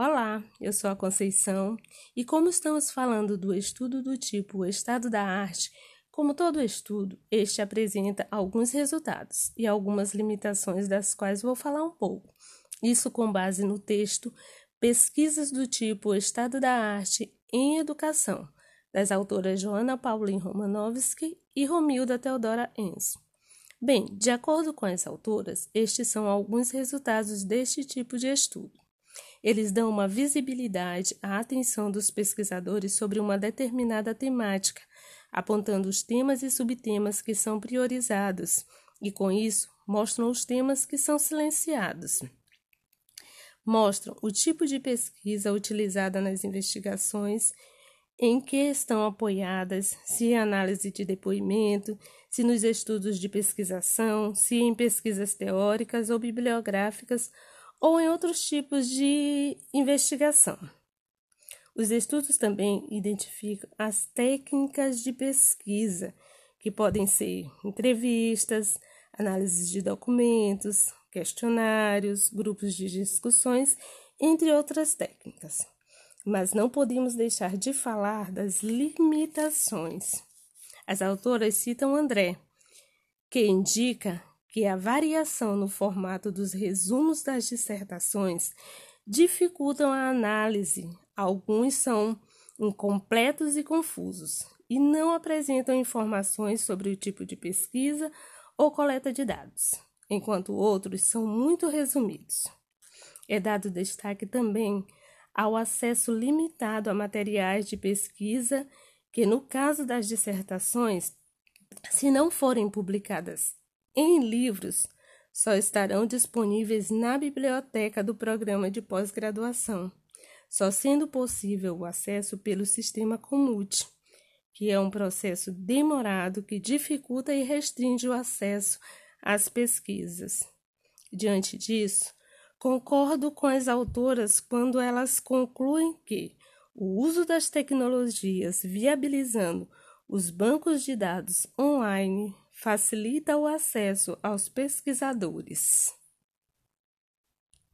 Olá, eu sou a Conceição e, como estamos falando do estudo do tipo Estado da Arte, como todo estudo, este apresenta alguns resultados e algumas limitações das quais vou falar um pouco. Isso com base no texto Pesquisas do tipo Estado da Arte em Educação, das autoras Joana Pauline Romanovski e Romilda Teodora Enzo. Bem, de acordo com as autoras, estes são alguns resultados deste tipo de estudo. Eles dão uma visibilidade à atenção dos pesquisadores sobre uma determinada temática, apontando os temas e subtemas que são priorizados, e com isso mostram os temas que são silenciados. Mostram o tipo de pesquisa utilizada nas investigações, em que estão apoiadas, se em análise de depoimento, se nos estudos de pesquisação, se em pesquisas teóricas ou bibliográficas ou em outros tipos de investigação. Os estudos também identificam as técnicas de pesquisa, que podem ser entrevistas, análises de documentos, questionários, grupos de discussões, entre outras técnicas. Mas não podemos deixar de falar das limitações. As autoras citam André, que indica que a variação no formato dos resumos das dissertações dificultam a análise. Alguns são incompletos e confusos e não apresentam informações sobre o tipo de pesquisa ou coleta de dados, enquanto outros são muito resumidos. É dado destaque também ao acesso limitado a materiais de pesquisa que, no caso das dissertações, se não forem publicadas em livros só estarão disponíveis na biblioteca do programa de pós-graduação, só sendo possível o acesso pelo sistema Comute, que é um processo demorado que dificulta e restringe o acesso às pesquisas. Diante disso, concordo com as autoras quando elas concluem que o uso das tecnologias viabilizando os bancos de dados online facilita o acesso aos pesquisadores.